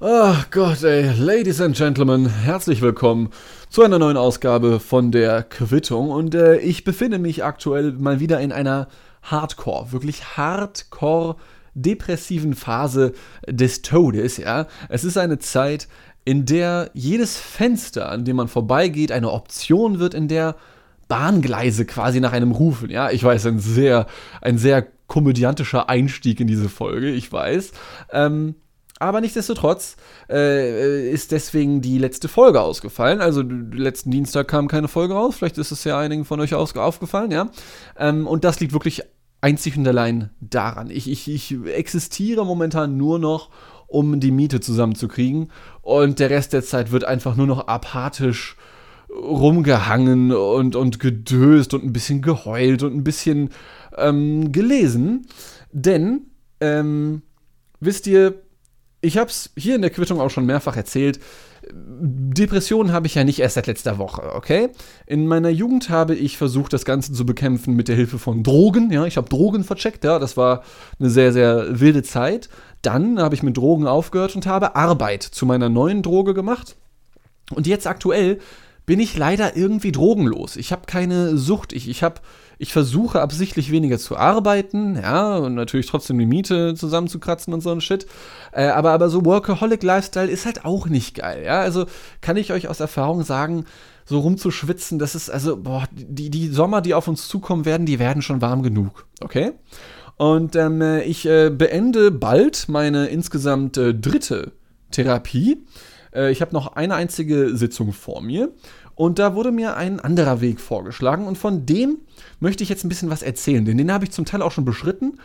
Ach Gott, ey, Ladies and Gentlemen, herzlich willkommen zu einer neuen Ausgabe von der Quittung. Und äh, ich befinde mich aktuell mal wieder in einer Hardcore, wirklich Hardcore depressiven Phase des Todes, ja. Es ist eine Zeit, in der jedes Fenster, an dem man vorbeigeht, eine Option wird, in der Bahngleise quasi nach einem rufen. Ja, ich weiß, ein sehr, ein sehr komödiantischer Einstieg in diese Folge, ich weiß. Ähm, aber nichtsdestotrotz äh, ist deswegen die letzte Folge ausgefallen. Also letzten Dienstag kam keine Folge raus. Vielleicht ist es ja einigen von euch aufgefallen, ja. Ähm, und das liegt wirklich einzig und allein daran. Ich, ich, ich existiere momentan nur noch, um die Miete zusammenzukriegen. Und der Rest der Zeit wird einfach nur noch apathisch rumgehangen und, und gedöst und ein bisschen geheult und ein bisschen ähm, gelesen. Denn, ähm, wisst ihr, ich habe es hier in der Quittung auch schon mehrfach erzählt. Depressionen habe ich ja nicht erst seit letzter Woche, okay? In meiner Jugend habe ich versucht, das Ganze zu bekämpfen mit der Hilfe von Drogen. Ja, ich habe Drogen vercheckt, ja, das war eine sehr, sehr wilde Zeit. Dann habe ich mit Drogen aufgehört und habe Arbeit zu meiner neuen Droge gemacht. Und jetzt aktuell bin ich leider irgendwie drogenlos. Ich habe keine Sucht. Ich, ich, hab, ich versuche absichtlich weniger zu arbeiten, ja, und natürlich trotzdem die Miete zusammenzukratzen und so ein Shit. Äh, aber, aber so Workaholic-Lifestyle ist halt auch nicht geil, ja. Also kann ich euch aus Erfahrung sagen, so rumzuschwitzen, das ist, also, boah, die, die Sommer, die auf uns zukommen werden, die werden schon warm genug, okay? Und ähm, ich äh, beende bald meine insgesamt äh, dritte Therapie. Äh, ich habe noch eine einzige Sitzung vor mir. Und da wurde mir ein anderer Weg vorgeschlagen. Und von dem möchte ich jetzt ein bisschen was erzählen. Denn den habe ich zum Teil auch schon beschritten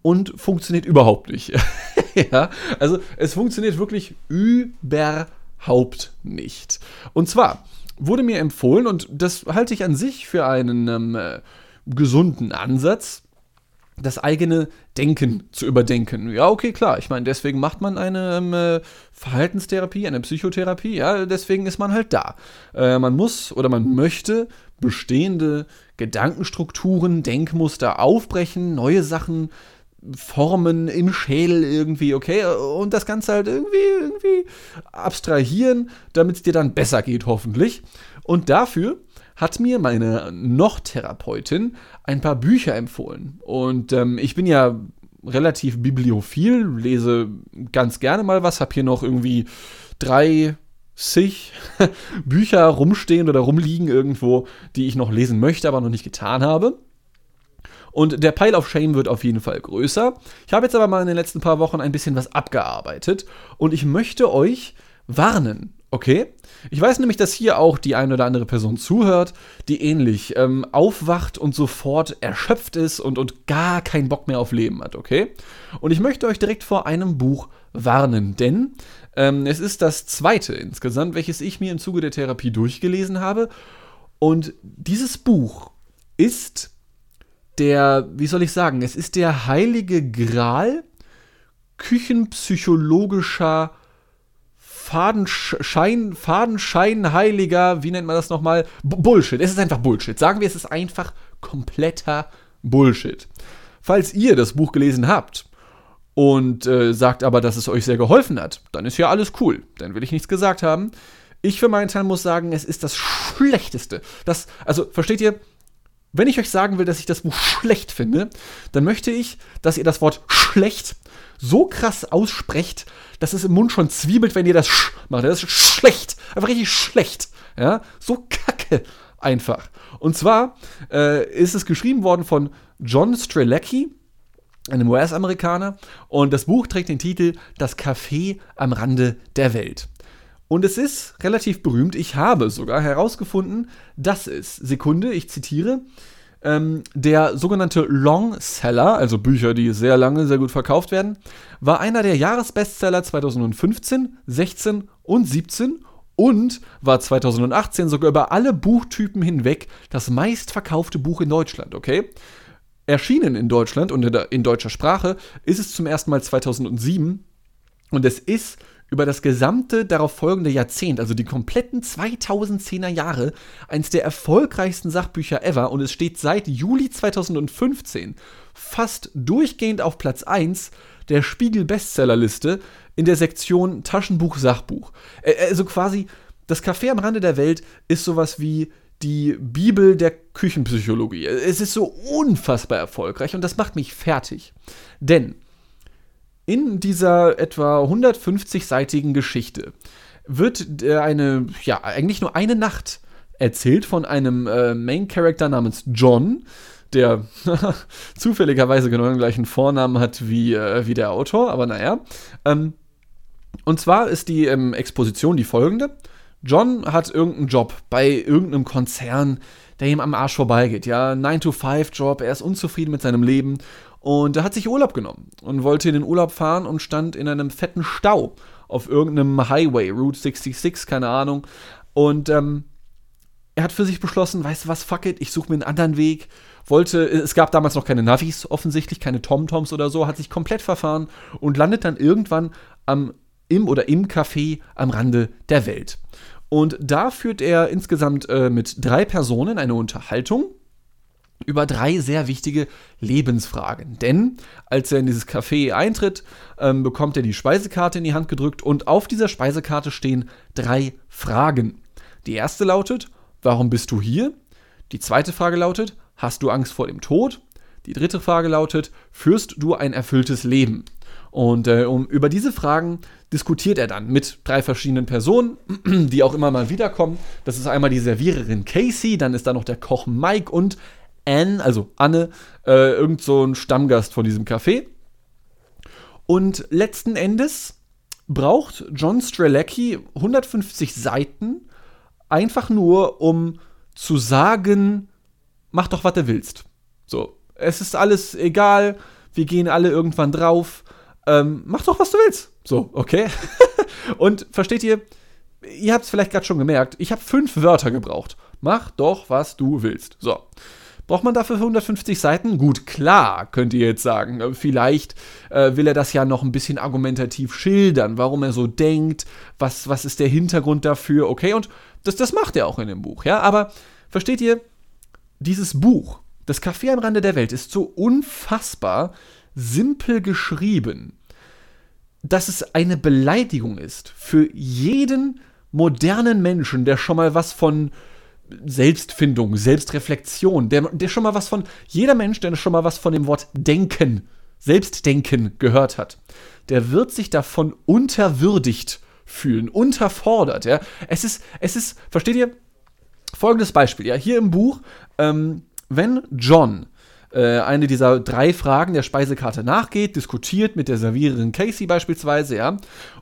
und funktioniert überhaupt nicht. ja, also es funktioniert wirklich überhaupt nicht. Und zwar wurde mir empfohlen, und das halte ich an sich für einen ähm, äh, gesunden Ansatz, das eigene Denken zu überdenken. Ja, okay, klar. Ich meine, deswegen macht man eine ähm, äh, Verhaltenstherapie, eine Psychotherapie. Ja, deswegen ist man halt da. Äh, man muss oder man möchte bestehende Gedankenstrukturen, Denkmuster aufbrechen, neue Sachen formen im Schädel irgendwie, okay? Und das Ganze halt irgendwie, irgendwie abstrahieren, damit es dir dann besser geht, hoffentlich. Und dafür hat mir meine Noch-Therapeutin ein paar Bücher empfohlen. Und ähm, ich bin ja relativ bibliophil, lese ganz gerne mal was, habe hier noch irgendwie drei zig Bücher rumstehen oder rumliegen irgendwo, die ich noch lesen möchte, aber noch nicht getan habe. Und der Pile of Shame wird auf jeden Fall größer. Ich habe jetzt aber mal in den letzten paar Wochen ein bisschen was abgearbeitet und ich möchte euch warnen, okay? Ich weiß nämlich, dass hier auch die eine oder andere Person zuhört, die ähnlich ähm, aufwacht und sofort erschöpft ist und, und gar keinen Bock mehr auf Leben hat, okay? Und ich möchte euch direkt vor einem Buch warnen, denn ähm, es ist das zweite insgesamt, welches ich mir im Zuge der Therapie durchgelesen habe. Und dieses Buch ist der, wie soll ich sagen, es ist der heilige Gral küchenpsychologischer Fadenschein, Fadenscheinheiliger, wie nennt man das nochmal? B Bullshit. Es ist einfach Bullshit. Sagen wir, es ist einfach kompletter Bullshit. Falls ihr das Buch gelesen habt und äh, sagt aber, dass es euch sehr geholfen hat, dann ist ja alles cool. Dann will ich nichts gesagt haben. Ich für meinen Teil muss sagen, es ist das Schlechteste. Das, also, versteht ihr? Wenn ich euch sagen will, dass ich das Buch schlecht finde, dann möchte ich, dass ihr das Wort schlecht so krass aussprecht, dass es im Mund schon zwiebelt, wenn ihr das Sch macht. Das ist schlecht. Einfach richtig schlecht. Ja, so kacke einfach. Und zwar äh, ist es geschrieben worden von John Strelecki, einem US-Amerikaner, und das Buch trägt den Titel Das Café am Rande der Welt. Und es ist relativ berühmt. Ich habe sogar herausgefunden, dass es, Sekunde, ich zitiere, ähm, der sogenannte Long Seller, also Bücher, die sehr lange sehr gut verkauft werden, war einer der Jahresbestseller 2015, 16 und 17 und war 2018 sogar über alle Buchtypen hinweg das meistverkaufte Buch in Deutschland, okay? Erschienen in Deutschland und in, der, in deutscher Sprache ist es zum ersten Mal 2007 und es ist über das gesamte darauf folgende Jahrzehnt, also die kompletten 2010er Jahre, eins der erfolgreichsten Sachbücher ever und es steht seit Juli 2015 fast durchgehend auf Platz 1 der Spiegel-Bestsellerliste in der Sektion Taschenbuch-Sachbuch. Also quasi, das Café am Rande der Welt ist sowas wie die Bibel der Küchenpsychologie. Es ist so unfassbar erfolgreich und das macht mich fertig. Denn in dieser etwa 150-seitigen Geschichte wird äh, eine, ja, eigentlich nur eine Nacht erzählt von einem äh, Main Character namens John, der zufälligerweise genau den gleichen Vornamen hat wie, äh, wie der Autor, aber naja. Ähm, und zwar ist die ähm, Exposition die folgende. John hat irgendeinen Job bei irgendeinem Konzern, der ihm am Arsch vorbeigeht. Ja, 9-to-5-Job, er ist unzufrieden mit seinem Leben und er hat sich Urlaub genommen und wollte in den Urlaub fahren und stand in einem fetten Stau auf irgendeinem Highway, Route 66, keine Ahnung. Und ähm, er hat für sich beschlossen, weißt du was, fuck it, ich suche mir einen anderen Weg. Wollte, es gab damals noch keine Navis, offensichtlich keine TomToms oder so, hat sich komplett verfahren und landet dann irgendwann am, im oder im Café am Rande der Welt. Und da führt er insgesamt äh, mit drei Personen eine Unterhaltung über drei sehr wichtige Lebensfragen. Denn als er in dieses Café eintritt, ähm, bekommt er die Speisekarte in die Hand gedrückt und auf dieser Speisekarte stehen drei Fragen. Die erste lautet, warum bist du hier? Die zweite Frage lautet, hast du Angst vor dem Tod? Die dritte Frage lautet, führst du ein erfülltes Leben? Und äh, um, über diese Fragen diskutiert er dann mit drei verschiedenen Personen, die auch immer mal wiederkommen. Das ist einmal die Serviererin Casey, dann ist da noch der Koch Mike und Anne, also Anne, äh, irgend so ein Stammgast von diesem Café. Und letzten Endes braucht John Strelecki 150 Seiten einfach nur, um zu sagen, mach doch, was du willst. So, es ist alles egal, wir gehen alle irgendwann drauf, ähm, mach doch, was du willst. So, okay. Und versteht ihr, ihr habt es vielleicht gerade schon gemerkt, ich habe fünf Wörter gebraucht. Mach doch, was du willst. So. Braucht man dafür 150 Seiten? Gut, klar, könnt ihr jetzt sagen. Äh, vielleicht äh, will er das ja noch ein bisschen argumentativ schildern, warum er so denkt, was, was ist der Hintergrund dafür, okay? Und das, das macht er auch in dem Buch, ja? Aber versteht ihr, dieses Buch, das Café am Rande der Welt, ist so unfassbar simpel geschrieben, dass es eine Beleidigung ist für jeden modernen Menschen, der schon mal was von Selbstfindung, Selbstreflexion, der, der schon mal was von, jeder Mensch, der schon mal was von dem Wort Denken, Selbstdenken gehört hat, der wird sich davon unterwürdigt fühlen, unterfordert. Ja? Es ist, es ist, versteht ihr? Folgendes Beispiel, ja, hier im Buch, ähm, wenn John äh, eine dieser drei Fragen der Speisekarte nachgeht, diskutiert mit der Serviererin Casey beispielsweise, ja,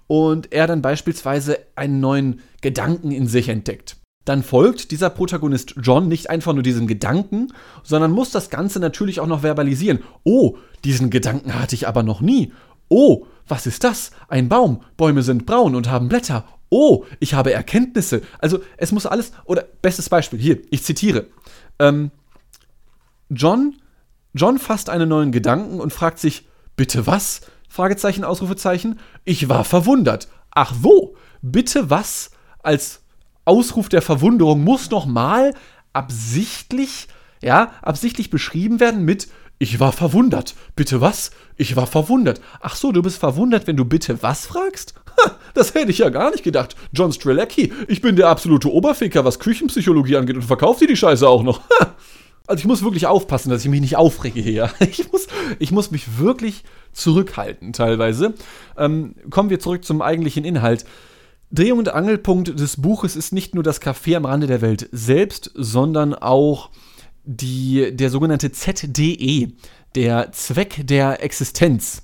und er dann beispielsweise einen neuen Gedanken in sich entdeckt dann folgt dieser Protagonist John nicht einfach nur diesem Gedanken, sondern muss das Ganze natürlich auch noch verbalisieren. Oh, diesen Gedanken hatte ich aber noch nie. Oh, was ist das? Ein Baum. Bäume sind braun und haben Blätter. Oh, ich habe Erkenntnisse. Also es muss alles, oder bestes Beispiel, hier, ich zitiere. Ähm, John, John fasst einen neuen Gedanken und fragt sich, bitte was? Fragezeichen, Ausrufezeichen. Ich war verwundert. Ach wo? Bitte was? Als Ausruf der Verwunderung muss nochmal absichtlich, ja, absichtlich beschrieben werden mit ich war verwundert. Bitte was? Ich war verwundert. Ach so, du bist verwundert, wenn du bitte was fragst? Das hätte ich ja gar nicht gedacht. John Strelecki, ich bin der absolute Oberficker, was Küchenpsychologie angeht und verkauft dir die Scheiße auch noch. Also ich muss wirklich aufpassen, dass ich mich nicht aufrege hier. Ich muss, ich muss mich wirklich zurückhalten teilweise. Ähm, kommen wir zurück zum eigentlichen Inhalt. Dreh- und Angelpunkt des Buches ist nicht nur das Café am Rande der Welt selbst, sondern auch die, der sogenannte ZDE, der Zweck der Existenz.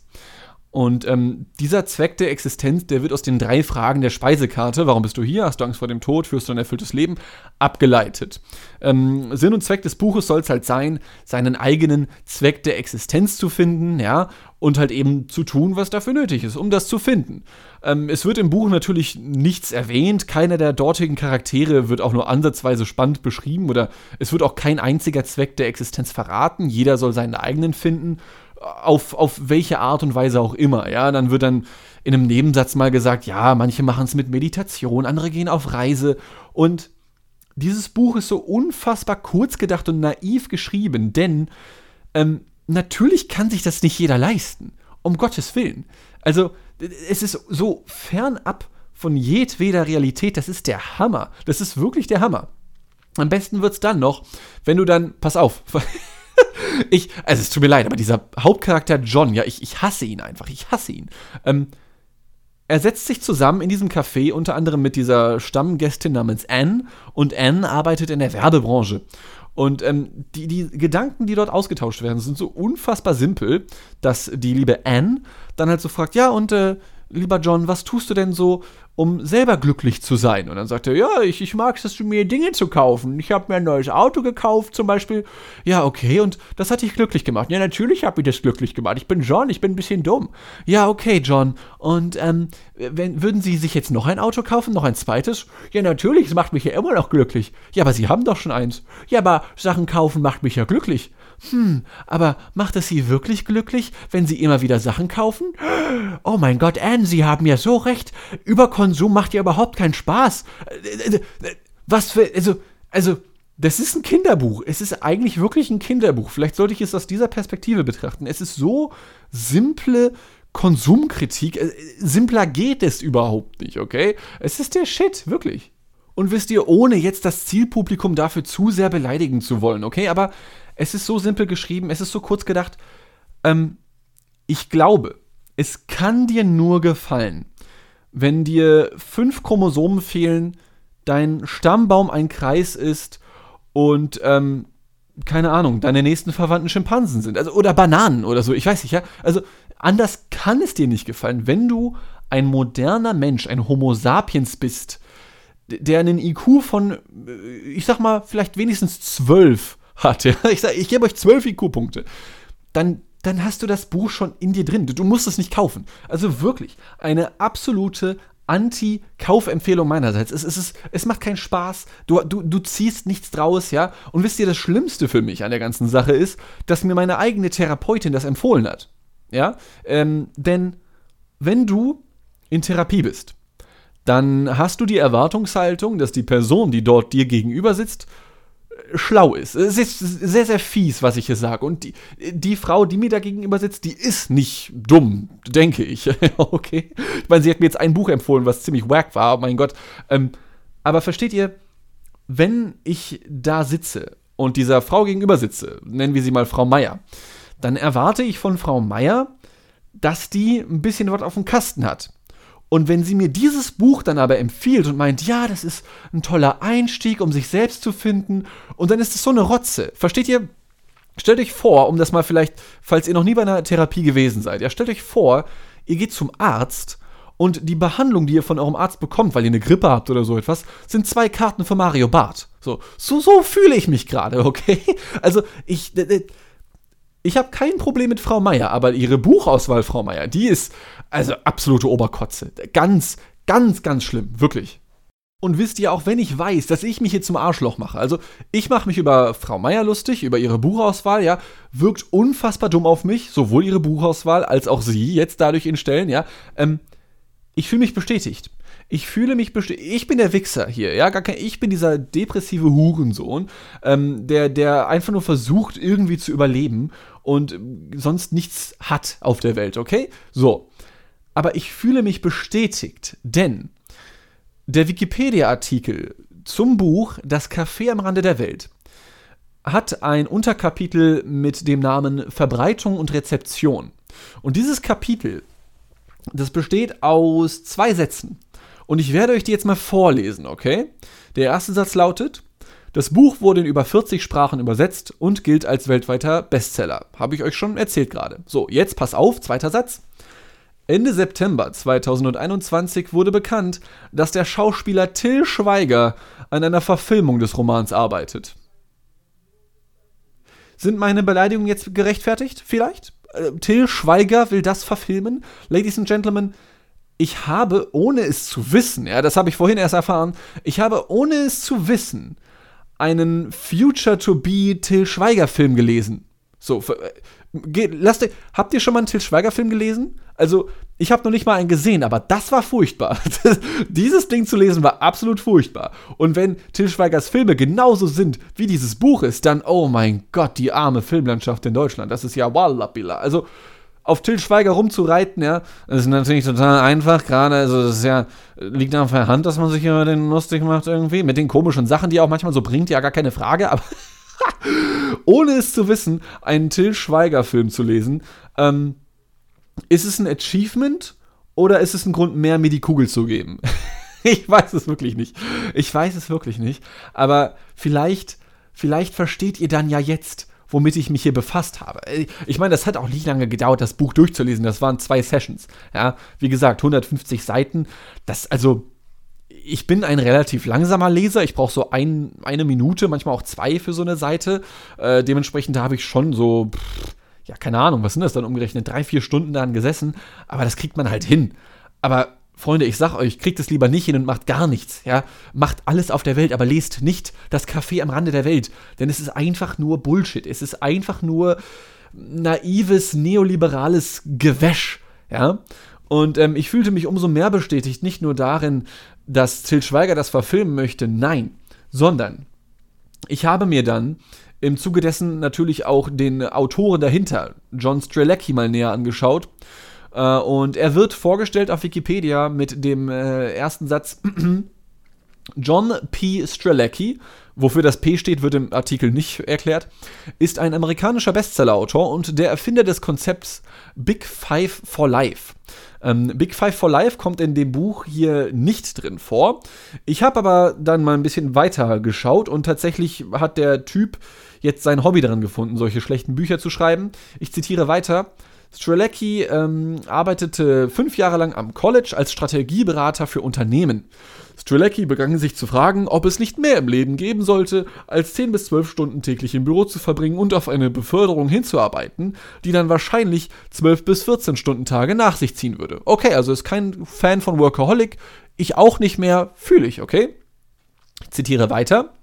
Und ähm, dieser Zweck der Existenz, der wird aus den drei Fragen der Speisekarte, warum bist du hier, hast du Angst vor dem Tod, führst du ein erfülltes Leben, abgeleitet. Ähm, Sinn und Zweck des Buches soll es halt sein, seinen eigenen Zweck der Existenz zu finden, ja, und halt eben zu tun, was dafür nötig ist, um das zu finden. Ähm, es wird im Buch natürlich nichts erwähnt, keiner der dortigen Charaktere wird auch nur ansatzweise spannend beschrieben oder es wird auch kein einziger Zweck der Existenz verraten, jeder soll seinen eigenen finden auf, auf welche Art und Weise auch immer. Ja, dann wird dann in einem Nebensatz mal gesagt, ja, manche machen es mit Meditation, andere gehen auf Reise. Und dieses Buch ist so unfassbar kurz gedacht und naiv geschrieben, denn ähm, natürlich kann sich das nicht jeder leisten. Um Gottes Willen. Also, es ist so fernab von jedweder Realität. Das ist der Hammer. Das ist wirklich der Hammer. Am besten wird es dann noch, wenn du dann, pass auf, ich, also es tut mir leid, aber dieser Hauptcharakter John, ja, ich, ich hasse ihn einfach, ich hasse ihn. Ähm, er setzt sich zusammen in diesem Café unter anderem mit dieser Stammgästin namens Anne und Anne arbeitet in der Werbebranche. Und ähm, die, die Gedanken, die dort ausgetauscht werden, sind so unfassbar simpel, dass die liebe Anne dann halt so fragt, ja, und äh, lieber John, was tust du denn so, um selber glücklich zu sein? Und dann sagt er, ja, ich, ich mag es, mir Dinge zu kaufen. Ich habe mir ein neues Auto gekauft zum Beispiel. Ja, okay, und das hat dich glücklich gemacht. Ja, natürlich habe ich das glücklich gemacht. Ich bin John, ich bin ein bisschen dumm. Ja, okay, John. Und ähm, wenn, würden Sie sich jetzt noch ein Auto kaufen, noch ein zweites? Ja, natürlich, es macht mich ja immer noch glücklich. Ja, aber Sie haben doch schon eins. Ja, aber Sachen kaufen macht mich ja glücklich. Hm, aber macht es Sie wirklich glücklich, wenn Sie immer wieder Sachen kaufen? Oh mein Gott, Anne, Sie haben ja so recht. Überkonsum macht ja überhaupt keinen Spaß. Was für, also, also, das ist ein Kinderbuch. Es ist eigentlich wirklich ein Kinderbuch. Vielleicht sollte ich es aus dieser Perspektive betrachten. Es ist so simple Konsumkritik. Äh, simpler geht es überhaupt nicht, okay? Es ist der Shit, wirklich. Und wisst ihr, ohne jetzt das Zielpublikum dafür zu sehr beleidigen zu wollen, okay? Aber es ist so simpel geschrieben, es ist so kurz gedacht. Ähm, ich glaube, es kann dir nur gefallen, wenn dir fünf Chromosomen fehlen, dein Stammbaum ein Kreis ist und ähm, keine Ahnung, deine nächsten Verwandten Schimpansen sind. Also, oder Bananen oder so, ich weiß nicht, ja. Also, anders kann es dir nicht gefallen, wenn du ein moderner Mensch, ein Homo sapiens bist, der einen IQ von, äh, ich sag mal, vielleicht wenigstens zwölf hat, ich sage, ich gebe euch zwölf IQ-Punkte, dann, dann hast du das Buch schon in dir drin. Du, du musst es nicht kaufen. Also wirklich, eine absolute Anti-Kaufempfehlung meinerseits. Es, es, es, es macht keinen Spaß, du, du, du ziehst nichts draus, ja. Und wisst ihr, das Schlimmste für mich an der ganzen Sache ist, dass mir meine eigene Therapeutin das empfohlen hat. Ja, ähm, denn wenn du in Therapie bist, dann hast du die Erwartungshaltung, dass die Person, die dort dir gegenüber sitzt, schlau ist. Es ist sehr, sehr fies, was ich hier sage. Und die, die Frau, die mir da gegenüber sitzt, die ist nicht dumm, denke ich. okay. Ich meine, sie hat mir jetzt ein Buch empfohlen, was ziemlich wack war, oh mein Gott. Ähm, aber versteht ihr, wenn ich da sitze und dieser Frau gegenüber sitze, nennen wir sie mal Frau Meier, dann erwarte ich von Frau Meier, dass die ein bisschen was auf dem Kasten hat. Und wenn sie mir dieses Buch dann aber empfiehlt und meint, ja, das ist ein toller Einstieg, um sich selbst zu finden, und dann ist es so eine Rotze. Versteht ihr? Stellt euch vor, um das mal vielleicht, falls ihr noch nie bei einer Therapie gewesen seid, ja, stellt euch vor, ihr geht zum Arzt und die Behandlung, die ihr von eurem Arzt bekommt, weil ihr eine Grippe habt oder so etwas, sind zwei Karten für Mario Bart. So, so, so fühle ich mich gerade, okay? Also, ich, ich habe kein Problem mit Frau Meier, aber ihre Buchauswahl, Frau Meier, die ist also absolute Oberkotze. Ganz, ganz, ganz schlimm, wirklich. Und wisst ihr, auch wenn ich weiß, dass ich mich hier zum Arschloch mache, also ich mache mich über Frau Meier lustig, über ihre Buchauswahl, ja, wirkt unfassbar dumm auf mich, sowohl ihre Buchauswahl als auch sie jetzt dadurch in Stellen, ja. Ähm, ich fühle mich bestätigt. Ich fühle mich bestätigt. Ich bin der Wichser hier, ja, gar kein, ich bin dieser depressive Hurensohn, ähm, der, der einfach nur versucht, irgendwie zu überleben und sonst nichts hat auf der Welt, okay? So. Aber ich fühle mich bestätigt, denn der Wikipedia-Artikel zum Buch Das Café am Rande der Welt hat ein Unterkapitel mit dem Namen Verbreitung und Rezeption. Und dieses Kapitel, das besteht aus zwei Sätzen. Und ich werde euch die jetzt mal vorlesen, okay? Der erste Satz lautet, das Buch wurde in über 40 Sprachen übersetzt und gilt als weltweiter Bestseller. Habe ich euch schon erzählt gerade. So, jetzt pass auf, zweiter Satz. Ende September 2021 wurde bekannt, dass der Schauspieler Till Schweiger an einer Verfilmung des Romans arbeitet. Sind meine Beleidigungen jetzt gerechtfertigt? Vielleicht? Äh, Till Schweiger will das verfilmen? Ladies and Gentlemen, ich habe, ohne es zu wissen, ja, das habe ich vorhin erst erfahren, ich habe, ohne es zu wissen, einen Future to Be Till Schweiger Film gelesen. So, geht, lasst habt ihr schon mal einen Till Schweiger Film gelesen? Also, Ich habe noch nicht mal einen gesehen, aber das war furchtbar. dieses Ding zu lesen war absolut furchtbar. Und wenn Til Schweigers Filme genauso sind, wie dieses Buch ist, dann, oh mein Gott, die arme Filmlandschaft in Deutschland. Das ist ja wallabilla. Also, auf Til Schweiger rumzureiten, ja, ist natürlich total einfach, gerade, also das ist ja, liegt auf der Hand, dass man sich über den lustig macht irgendwie, mit den komischen Sachen, die er auch manchmal so bringt, ja, gar keine Frage, aber ohne es zu wissen, einen Til Schweiger-Film zu lesen, ähm, ist es ein Achievement oder ist es ein Grund mehr, mir die Kugel zu geben? ich weiß es wirklich nicht. Ich weiß es wirklich nicht, aber vielleicht, vielleicht versteht ihr dann ja jetzt, womit ich mich hier befasst habe. Ich meine, das hat auch nicht lange gedauert, das Buch durchzulesen. Das waren zwei Sessions. Ja, wie gesagt, 150 Seiten. Das, also, ich bin ein relativ langsamer Leser. Ich brauche so ein, eine Minute, manchmal auch zwei für so eine Seite. Äh, dementsprechend habe ich schon so, pff, ja, keine Ahnung, was sind das dann umgerechnet? Drei, vier Stunden daran gesessen. Aber das kriegt man halt hin. Aber Freunde, ich sag euch, kriegt es lieber nicht hin und macht gar nichts, ja? Macht alles auf der Welt, aber lest nicht das Café am Rande der Welt, denn es ist einfach nur Bullshit. Es ist einfach nur naives, neoliberales Gewäsch, ja? Und ähm, ich fühlte mich umso mehr bestätigt, nicht nur darin, dass Till Schweiger das verfilmen möchte, nein, sondern ich habe mir dann im Zuge dessen natürlich auch den Autoren dahinter, John Strelecki, mal näher angeschaut. Äh, und er wird vorgestellt auf Wikipedia mit dem äh, ersten Satz John P. Strelecki, wofür das P steht, wird im Artikel nicht erklärt, ist ein amerikanischer Bestsellerautor und der Erfinder des Konzepts Big Five for Life. Ähm, Big Five for Life kommt in dem Buch hier nicht drin vor. Ich habe aber dann mal ein bisschen weiter geschaut und tatsächlich hat der Typ jetzt sein Hobby daran gefunden, solche schlechten Bücher zu schreiben. Ich zitiere weiter. Strelecki ähm, arbeitete fünf Jahre lang am College als Strategieberater für Unternehmen. Strelecki begann sich zu fragen, ob es nicht mehr im Leben geben sollte, als 10 bis 12 Stunden täglich im Büro zu verbringen und auf eine Beförderung hinzuarbeiten, die dann wahrscheinlich 12 bis 14 Stunden Tage nach sich ziehen würde. Okay, also ist kein Fan von Workaholic, ich auch nicht mehr, fühle ich, okay? Ich zitiere weiter.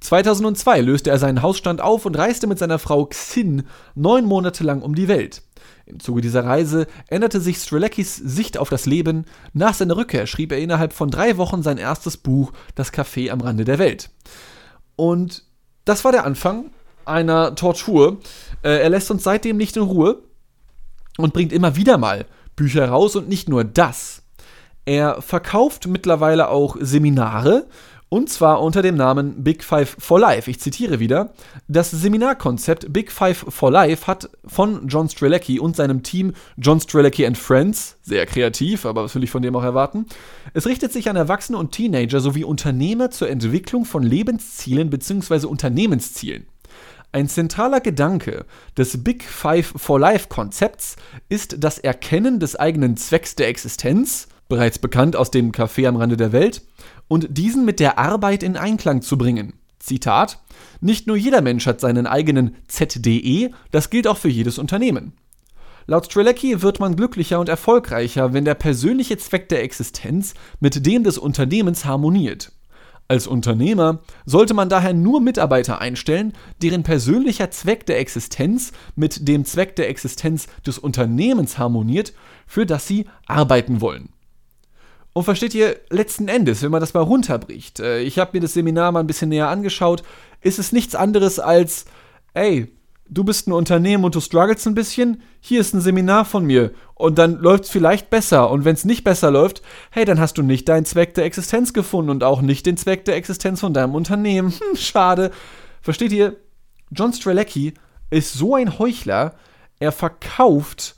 2002 löste er seinen Hausstand auf und reiste mit seiner Frau Xin neun Monate lang um die Welt. Im Zuge dieser Reise änderte sich Streleckis Sicht auf das Leben. Nach seiner Rückkehr schrieb er innerhalb von drei Wochen sein erstes Buch, Das Café am Rande der Welt. Und das war der Anfang einer Tortur. Äh, er lässt uns seitdem nicht in Ruhe und bringt immer wieder mal Bücher raus und nicht nur das. Er verkauft mittlerweile auch Seminare und zwar unter dem Namen Big Five for Life. Ich zitiere wieder. Das Seminarkonzept Big Five for Life hat von John Strelecki und seinem Team John Strelecki and Friends, sehr kreativ, aber was will ich von dem auch erwarten? Es richtet sich an Erwachsene und Teenager sowie Unternehmer zur Entwicklung von Lebenszielen bzw. Unternehmenszielen. Ein zentraler Gedanke des Big Five for Life Konzepts ist das Erkennen des eigenen Zwecks der Existenz, bereits bekannt aus dem Café am Rande der Welt, und diesen mit der Arbeit in Einklang zu bringen. Zitat: Nicht nur jeder Mensch hat seinen eigenen ZDE, das gilt auch für jedes Unternehmen. Laut Strelecki wird man glücklicher und erfolgreicher, wenn der persönliche Zweck der Existenz mit dem des Unternehmens harmoniert. Als Unternehmer sollte man daher nur Mitarbeiter einstellen, deren persönlicher Zweck der Existenz mit dem Zweck der Existenz des Unternehmens harmoniert, für das sie arbeiten wollen. Und versteht ihr, letzten Endes, wenn man das mal runterbricht, äh, ich habe mir das Seminar mal ein bisschen näher angeschaut, ist es nichts anderes als, ey, du bist ein Unternehmen und du struggles ein bisschen, hier ist ein Seminar von mir und dann läuft es vielleicht besser und wenn es nicht besser läuft, hey, dann hast du nicht deinen Zweck der Existenz gefunden und auch nicht den Zweck der Existenz von deinem Unternehmen. Hm, schade. Versteht ihr? John Strelecki ist so ein Heuchler, er verkauft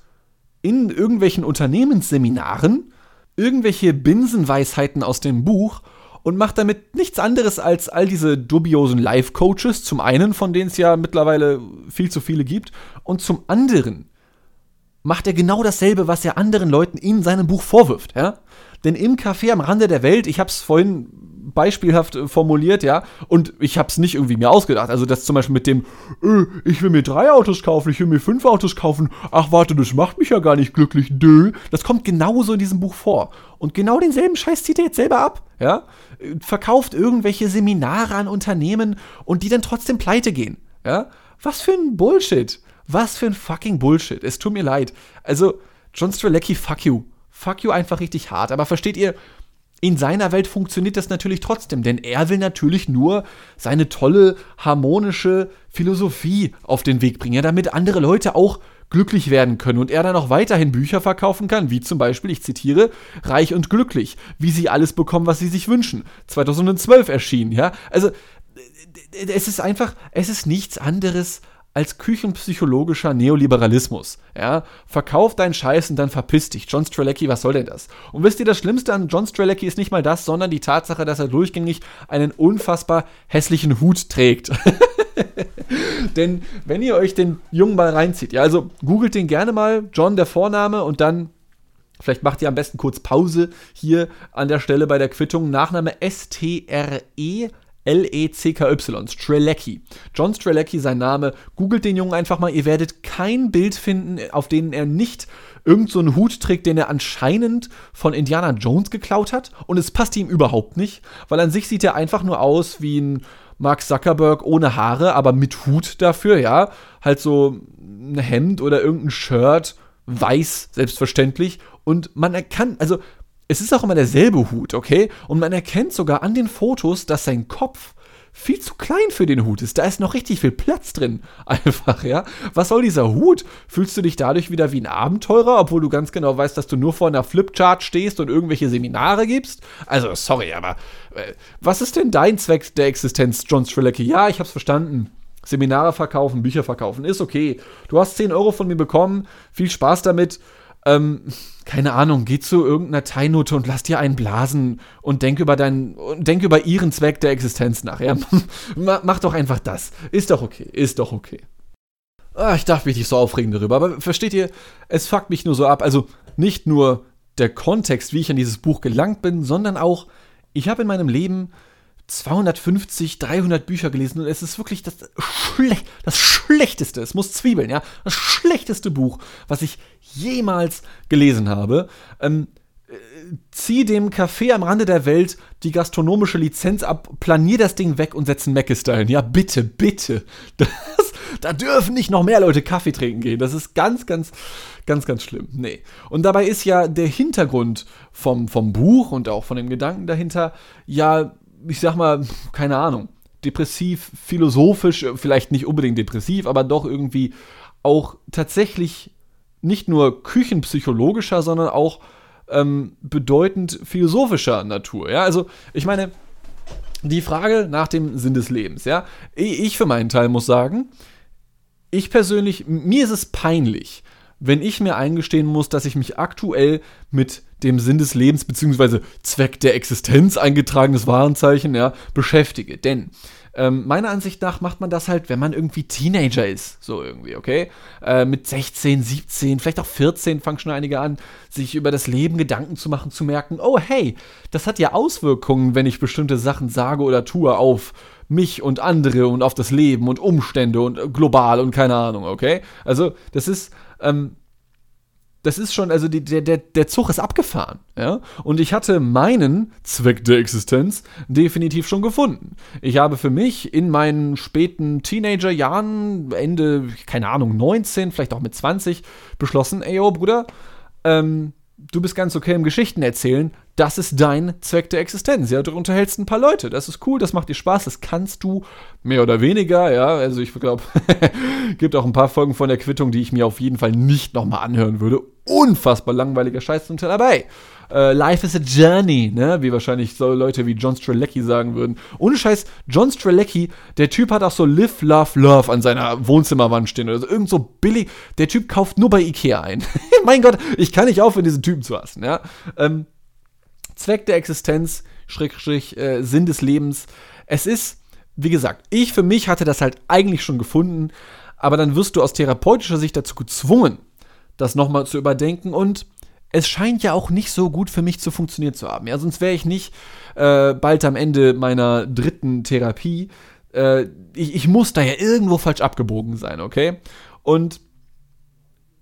in irgendwelchen Unternehmensseminaren irgendwelche Binsenweisheiten aus dem Buch und macht damit nichts anderes als all diese dubiosen Life-Coaches, zum einen, von denen es ja mittlerweile viel zu viele gibt, und zum anderen macht er genau dasselbe, was er anderen Leuten in seinem Buch vorwirft, ja? Denn im Café am Rande der Welt, ich habe es vorhin beispielhaft äh, formuliert, ja. Und ich habe es nicht irgendwie mir ausgedacht. Also das zum Beispiel mit dem, äh, ich will mir drei Autos kaufen, ich will mir fünf Autos kaufen. Ach warte, das macht mich ja gar nicht glücklich. Dö. Das kommt genauso in diesem Buch vor. Und genau denselben Scheiß zieht er jetzt selber ab, ja. Verkauft irgendwelche Seminare an Unternehmen und die dann trotzdem pleite gehen, ja. Was für ein Bullshit. Was für ein fucking Bullshit. Es tut mir leid. Also, John Strelecki, fuck you. Fuck you einfach richtig hart. Aber versteht ihr, in seiner Welt funktioniert das natürlich trotzdem, denn er will natürlich nur seine tolle, harmonische Philosophie auf den Weg bringen, damit andere Leute auch glücklich werden können und er dann auch weiterhin Bücher verkaufen kann, wie zum Beispiel, ich zitiere, Reich und Glücklich, wie sie alles bekommen, was sie sich wünschen. 2012 erschienen, ja. Also, es ist einfach, es ist nichts anderes als küchenpsychologischer Neoliberalismus. Ja, verkauf deinen Scheiß und dann verpiss dich. John Strelecki, was soll denn das? Und wisst ihr, das Schlimmste an John Strelecki ist nicht mal das, sondern die Tatsache, dass er durchgängig einen unfassbar hässlichen Hut trägt. denn wenn ihr euch den Jungen mal reinzieht, ja, also googelt den gerne mal, John der Vorname und dann Vielleicht macht ihr am besten kurz Pause hier an der Stelle bei der Quittung. Nachname S-T-R-E L-E-C-K-Y, Strelecki. John Strelecki, sein Name. Googelt den Jungen einfach mal. Ihr werdet kein Bild finden, auf dem er nicht irgendeinen so Hut trägt, den er anscheinend von Indiana Jones geklaut hat. Und es passt ihm überhaupt nicht, weil an sich sieht er einfach nur aus wie ein Mark Zuckerberg ohne Haare, aber mit Hut dafür, ja. Halt so ein Hemd oder irgendein Shirt, weiß, selbstverständlich. Und man kann, also es ist auch immer derselbe Hut, okay? Und man erkennt sogar an den Fotos, dass sein Kopf viel zu klein für den Hut ist. Da ist noch richtig viel Platz drin. Einfach, ja. Was soll dieser Hut? Fühlst du dich dadurch wieder wie ein Abenteurer, obwohl du ganz genau weißt, dass du nur vor einer Flipchart stehst und irgendwelche Seminare gibst? Also, sorry, aber äh, was ist denn dein Zweck der Existenz, John Strelecki? Ja, ich hab's verstanden. Seminare verkaufen, Bücher verkaufen, ist okay. Du hast 10 Euro von mir bekommen, viel Spaß damit. Ähm, keine Ahnung, geh zu irgendeiner Teilnote und lass dir einen blasen und denk über deinen, denk über ihren Zweck der Existenz nach. Ja? Mach doch einfach das. Ist doch okay, ist doch okay. Ah, ich darf mich nicht so aufregen darüber, aber versteht ihr, es fuckt mich nur so ab. Also nicht nur der Kontext, wie ich an dieses Buch gelangt bin, sondern auch, ich habe in meinem Leben 250, 300 Bücher gelesen und es ist wirklich das, Schle das schlechteste, es muss Zwiebeln, ja, das schlechteste Buch, was ich jemals gelesen habe. Ähm, äh, zieh dem Café am Rande der Welt die gastronomische Lizenz ab, planier das Ding weg und setz einen Mac ein. Ja, bitte, bitte. Das, da dürfen nicht noch mehr Leute Kaffee trinken gehen. Das ist ganz, ganz, ganz, ganz schlimm. Nee. Und dabei ist ja der Hintergrund vom, vom Buch und auch von dem Gedanken dahinter ja ich sag mal, keine Ahnung, depressiv, philosophisch, vielleicht nicht unbedingt depressiv, aber doch irgendwie auch tatsächlich nicht nur küchenpsychologischer, sondern auch ähm, bedeutend philosophischer Natur. Ja, also ich meine, die Frage nach dem Sinn des Lebens. Ja, ich für meinen Teil muss sagen, ich persönlich, mir ist es peinlich, wenn ich mir eingestehen muss, dass ich mich aktuell mit dem Sinn des Lebens bzw. Zweck der Existenz, eingetragenes Warenzeichen, ja, beschäftige. Denn ähm, meiner Ansicht nach macht man das halt, wenn man irgendwie Teenager ist, so irgendwie, okay? Äh, mit 16, 17, vielleicht auch 14 fangen schon einige an, sich über das Leben Gedanken zu machen, zu merken, oh hey, das hat ja Auswirkungen, wenn ich bestimmte Sachen sage oder tue auf mich und andere und auf das Leben und Umstände und global und keine Ahnung, okay? Also, das ist ähm, das ist schon, also die, der, der, der Zug ist abgefahren, ja. Und ich hatte meinen Zweck der Existenz definitiv schon gefunden. Ich habe für mich in meinen späten Teenagerjahren, Ende, keine Ahnung, 19, vielleicht auch mit 20, beschlossen, ey, yo, Bruder, ähm, du bist ganz okay im Geschichten erzählen, das ist dein Zweck der Existenz. Ja, du unterhältst ein paar Leute. Das ist cool, das macht dir Spaß, das kannst du mehr oder weniger. Ja, also ich glaube, gibt auch ein paar Folgen von der Quittung, die ich mir auf jeden Fall nicht nochmal anhören würde. Unfassbar langweiliger Scheiß zum Teil dabei. Uh, Life is a Journey, ne? Wie wahrscheinlich so Leute wie John Strelecki sagen würden. Ohne Scheiß, John Strelecki, der Typ hat auch so Live, Love, Love an seiner Wohnzimmerwand stehen oder so. Irgend so billig. Der Typ kauft nur bei Ikea ein. mein Gott, ich kann nicht aufhören, diesen Typen zu hassen, ja? Ähm, Zweck der Existenz, Schrägstrich, äh, Sinn des Lebens. Es ist, wie gesagt, ich für mich hatte das halt eigentlich schon gefunden, aber dann wirst du aus therapeutischer Sicht dazu gezwungen, das nochmal zu überdenken und es scheint ja auch nicht so gut für mich zu funktionieren zu haben. Ja, sonst wäre ich nicht äh, bald am Ende meiner dritten Therapie. Äh, ich, ich muss da ja irgendwo falsch abgebogen sein, okay? Und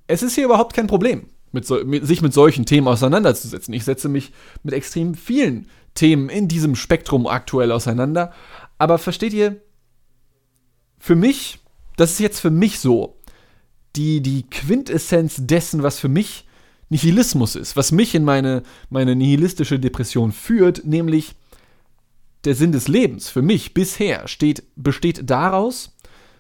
es ist hier überhaupt kein Problem mit, so, mit, sich mit solchen Themen auseinanderzusetzen. Ich setze mich mit extrem vielen Themen in diesem Spektrum aktuell auseinander. Aber versteht ihr, für mich, das ist jetzt für mich so, die, die Quintessenz dessen, was für mich Nihilismus ist, was mich in meine, meine nihilistische Depression führt, nämlich der Sinn des Lebens für mich bisher steht, besteht daraus,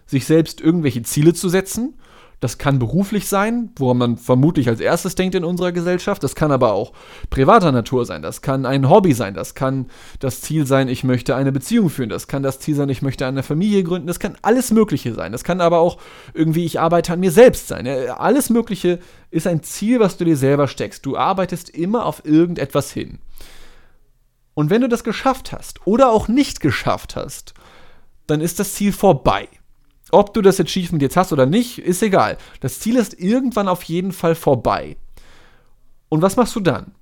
sich selbst irgendwelche Ziele zu setzen. Das kann beruflich sein, woran man vermutlich als erstes denkt in unserer Gesellschaft. Das kann aber auch privater Natur sein. Das kann ein Hobby sein. Das kann das Ziel sein, ich möchte eine Beziehung führen. Das kann das Ziel sein, ich möchte eine Familie gründen. Das kann alles Mögliche sein. Das kann aber auch irgendwie, ich arbeite an mir selbst sein. Alles Mögliche ist ein Ziel, was du dir selber steckst. Du arbeitest immer auf irgendetwas hin. Und wenn du das geschafft hast oder auch nicht geschafft hast, dann ist das Ziel vorbei. Ob du das Achievement jetzt hast oder nicht, ist egal. Das Ziel ist irgendwann auf jeden Fall vorbei. Und was machst du dann?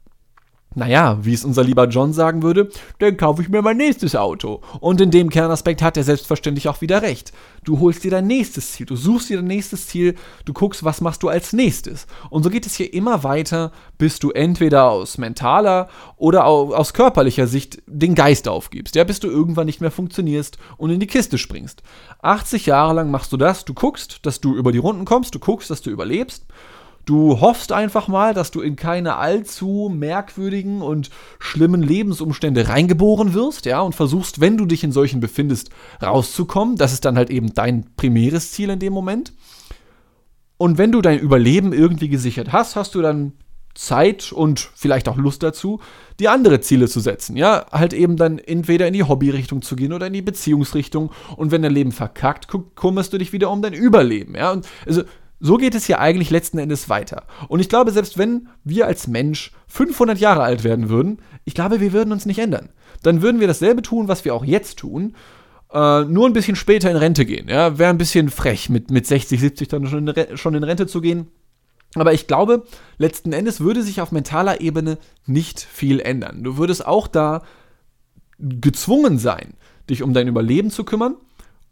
Naja, wie es unser lieber John sagen würde, dann kaufe ich mir mein nächstes Auto. Und in dem Kernaspekt hat er selbstverständlich auch wieder recht. Du holst dir dein nächstes Ziel, du suchst dir dein nächstes Ziel, du guckst, was machst du als nächstes. Und so geht es hier immer weiter, bis du entweder aus mentaler oder aus körperlicher Sicht den Geist aufgibst. Ja, bis du irgendwann nicht mehr funktionierst und in die Kiste springst. 80 Jahre lang machst du das, du guckst, dass du über die Runden kommst, du guckst, dass du überlebst Du hoffst einfach mal, dass du in keine allzu merkwürdigen und schlimmen Lebensumstände reingeboren wirst, ja, und versuchst, wenn du dich in solchen befindest, rauszukommen. Das ist dann halt eben dein primäres Ziel in dem Moment. Und wenn du dein Überleben irgendwie gesichert hast, hast du dann Zeit und vielleicht auch Lust dazu, die andere Ziele zu setzen. Ja, halt eben dann entweder in die Hobbyrichtung zu gehen oder in die Beziehungsrichtung. Und wenn dein Leben verkackt, kümmerst du dich wieder um dein Überleben. Ja, und also so geht es hier eigentlich letzten Endes weiter. Und ich glaube, selbst wenn wir als Mensch 500 Jahre alt werden würden, ich glaube, wir würden uns nicht ändern. Dann würden wir dasselbe tun, was wir auch jetzt tun, äh, nur ein bisschen später in Rente gehen. Ja, wäre ein bisschen frech, mit, mit 60, 70 dann schon in, schon in Rente zu gehen. Aber ich glaube, letzten Endes würde sich auf mentaler Ebene nicht viel ändern. Du würdest auch da gezwungen sein, dich um dein Überleben zu kümmern.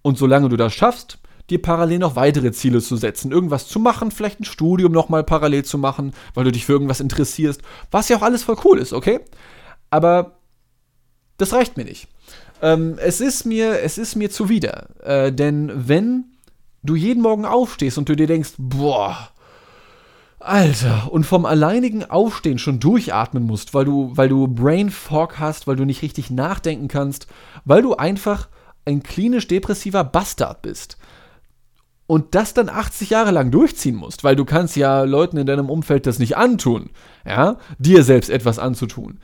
Und solange du das schaffst, dir parallel noch weitere Ziele zu setzen, irgendwas zu machen, vielleicht ein Studium nochmal parallel zu machen, weil du dich für irgendwas interessierst, was ja auch alles voll cool ist, okay? Aber das reicht mir nicht. Ähm, es ist mir, es ist mir zuwider, äh, denn wenn du jeden Morgen aufstehst und du dir denkst, boah, Alter, und vom alleinigen Aufstehen schon durchatmen musst, weil du, weil du Brain Fog hast, weil du nicht richtig nachdenken kannst, weil du einfach ein klinisch depressiver Bastard bist, und das dann 80 Jahre lang durchziehen musst, weil du kannst ja Leuten in deinem Umfeld das nicht antun, ja, dir selbst etwas anzutun,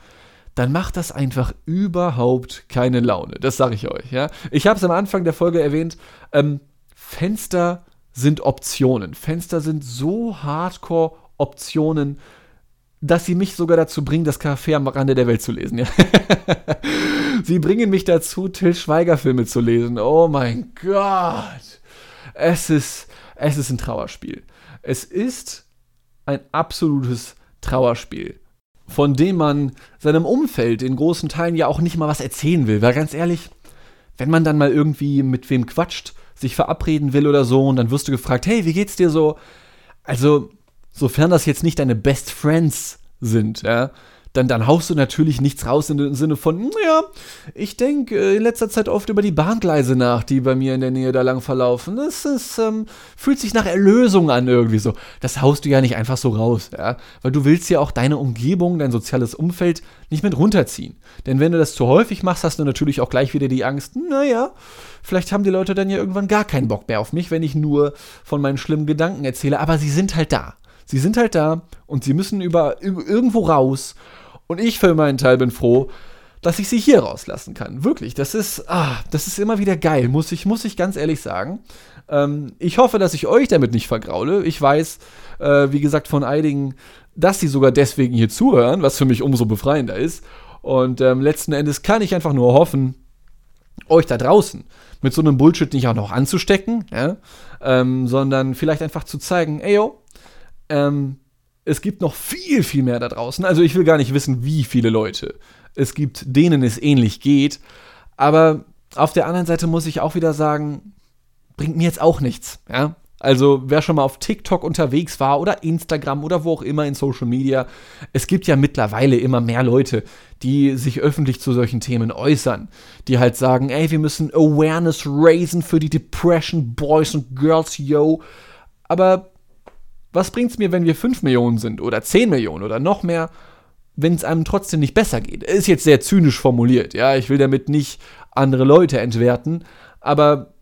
dann macht das einfach überhaupt keine Laune. Das sage ich euch, ja. Ich habe es am Anfang der Folge erwähnt, ähm, Fenster sind Optionen. Fenster sind so hardcore Optionen, dass sie mich sogar dazu bringen, das Café am Rande der Welt zu lesen. Ja. sie bringen mich dazu, Till Schweiger Filme zu lesen. Oh mein Gott. Es ist, es ist ein Trauerspiel. Es ist ein absolutes Trauerspiel, von dem man seinem Umfeld in großen Teilen ja auch nicht mal was erzählen will. Weil ganz ehrlich, wenn man dann mal irgendwie mit wem quatscht, sich verabreden will oder so, und dann wirst du gefragt, hey, wie geht's dir so? Also, sofern das jetzt nicht deine Best Friends sind, ja, dann, dann haust du natürlich nichts raus im Sinne von, ja, ich denke äh, in letzter Zeit oft über die Bahngleise nach, die bei mir in der Nähe da lang verlaufen. Das ist, ähm, fühlt sich nach Erlösung an irgendwie so. Das haust du ja nicht einfach so raus, ja. Weil du willst ja auch deine Umgebung, dein soziales Umfeld nicht mit runterziehen. Denn wenn du das zu häufig machst, hast du natürlich auch gleich wieder die Angst, naja, vielleicht haben die Leute dann ja irgendwann gar keinen Bock mehr auf mich, wenn ich nur von meinen schlimmen Gedanken erzähle. Aber sie sind halt da. Sie sind halt da und sie müssen über, über irgendwo raus und ich für meinen Teil bin froh, dass ich sie hier rauslassen kann. Wirklich, das ist, ah, das ist immer wieder geil, muss ich, muss ich ganz ehrlich sagen. Ähm, ich hoffe, dass ich euch damit nicht vergraule. Ich weiß, äh, wie gesagt, von einigen, dass sie sogar deswegen hier zuhören, was für mich umso befreiender ist. Und ähm, letzten Endes kann ich einfach nur hoffen, euch da draußen mit so einem Bullshit nicht auch noch anzustecken, ja? ähm, sondern vielleicht einfach zu zeigen, ey yo, ähm, es gibt noch viel, viel mehr da draußen. Also ich will gar nicht wissen, wie viele Leute es gibt, denen es ähnlich geht. Aber auf der anderen Seite muss ich auch wieder sagen, bringt mir jetzt auch nichts. Ja? Also wer schon mal auf TikTok unterwegs war oder Instagram oder wo auch immer in Social Media, es gibt ja mittlerweile immer mehr Leute, die sich öffentlich zu solchen Themen äußern, die halt sagen, ey, wir müssen Awareness raisen für die Depression Boys und Girls, yo. Aber was bringt es mir, wenn wir 5 Millionen sind oder 10 Millionen oder noch mehr, wenn es einem trotzdem nicht besser geht? Ist jetzt sehr zynisch formuliert, ja. Ich will damit nicht andere Leute entwerten, aber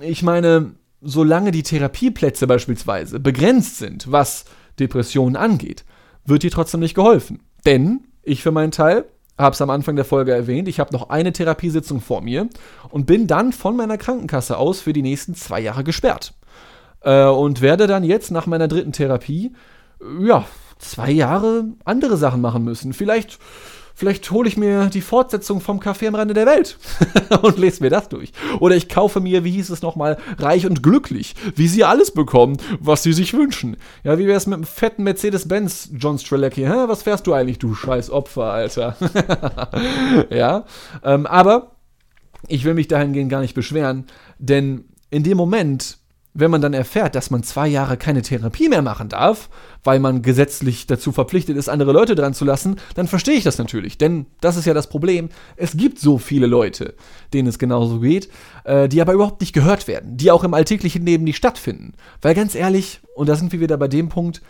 ich meine, solange die Therapieplätze beispielsweise begrenzt sind, was Depressionen angeht, wird dir trotzdem nicht geholfen. Denn ich für meinen Teil habe es am Anfang der Folge erwähnt, ich habe noch eine Therapiesitzung vor mir und bin dann von meiner Krankenkasse aus für die nächsten zwei Jahre gesperrt. Äh, und werde dann jetzt nach meiner dritten Therapie, ja, zwei Jahre andere Sachen machen müssen. Vielleicht Vielleicht hole ich mir die Fortsetzung vom Café am Rande der Welt und lese mir das durch. Oder ich kaufe mir, wie hieß es nochmal, reich und glücklich, wie sie alles bekommen, was sie sich wünschen. Ja, wie wäre es mit einem fetten Mercedes-Benz, John Strelecki? Hä? Was fährst du eigentlich, du scheiß Opfer, Alter? ja, ähm, aber ich will mich dahingehend gar nicht beschweren, denn in dem Moment, wenn man dann erfährt, dass man zwei Jahre keine Therapie mehr machen darf, weil man gesetzlich dazu verpflichtet ist, andere Leute dran zu lassen, dann verstehe ich das natürlich. Denn das ist ja das Problem. Es gibt so viele Leute, denen es genauso geht, äh, die aber überhaupt nicht gehört werden, die auch im alltäglichen Leben nicht stattfinden. Weil ganz ehrlich, und da sind wir wieder bei dem Punkt,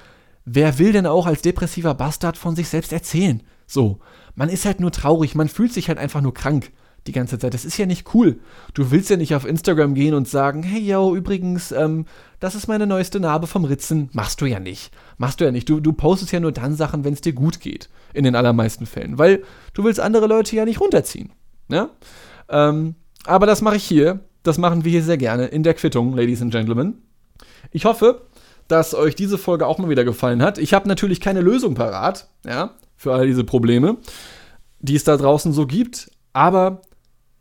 wer will denn auch als depressiver Bastard von sich selbst erzählen? So, man ist halt nur traurig, man fühlt sich halt einfach nur krank die ganze Zeit. Das ist ja nicht cool. Du willst ja nicht auf Instagram gehen und sagen, hey yo, übrigens, ähm, das ist meine neueste Narbe vom Ritzen. Machst du ja nicht. Machst du ja nicht. Du, du postest ja nur dann Sachen, wenn es dir gut geht. In den allermeisten Fällen. Weil du willst andere Leute ja nicht runterziehen. Ne? Ähm, aber das mache ich hier. Das machen wir hier sehr gerne in der Quittung, Ladies and Gentlemen. Ich hoffe, dass euch diese Folge auch mal wieder gefallen hat. Ich habe natürlich keine Lösung parat, ja, für all diese Probleme, die es da draußen so gibt. Aber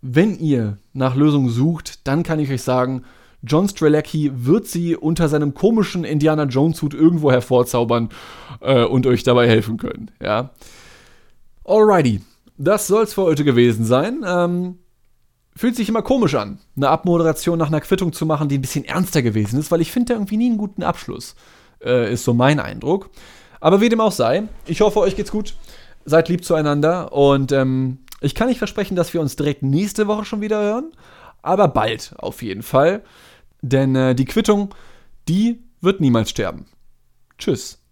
wenn ihr nach Lösungen sucht, dann kann ich euch sagen, John Strelecki wird sie unter seinem komischen Indiana Jones Hut irgendwo hervorzaubern äh, und euch dabei helfen können. Ja. Alrighty, das soll's für heute gewesen sein. Ähm, fühlt sich immer komisch an, eine Abmoderation nach einer Quittung zu machen, die ein bisschen ernster gewesen ist, weil ich finde da irgendwie nie einen guten Abschluss. Äh, ist so mein Eindruck. Aber wie dem auch sei, ich hoffe, euch geht's gut. Seid lieb zueinander und ähm, ich kann nicht versprechen, dass wir uns direkt nächste Woche schon wieder hören, aber bald auf jeden Fall. Denn äh, die Quittung, die wird niemals sterben. Tschüss.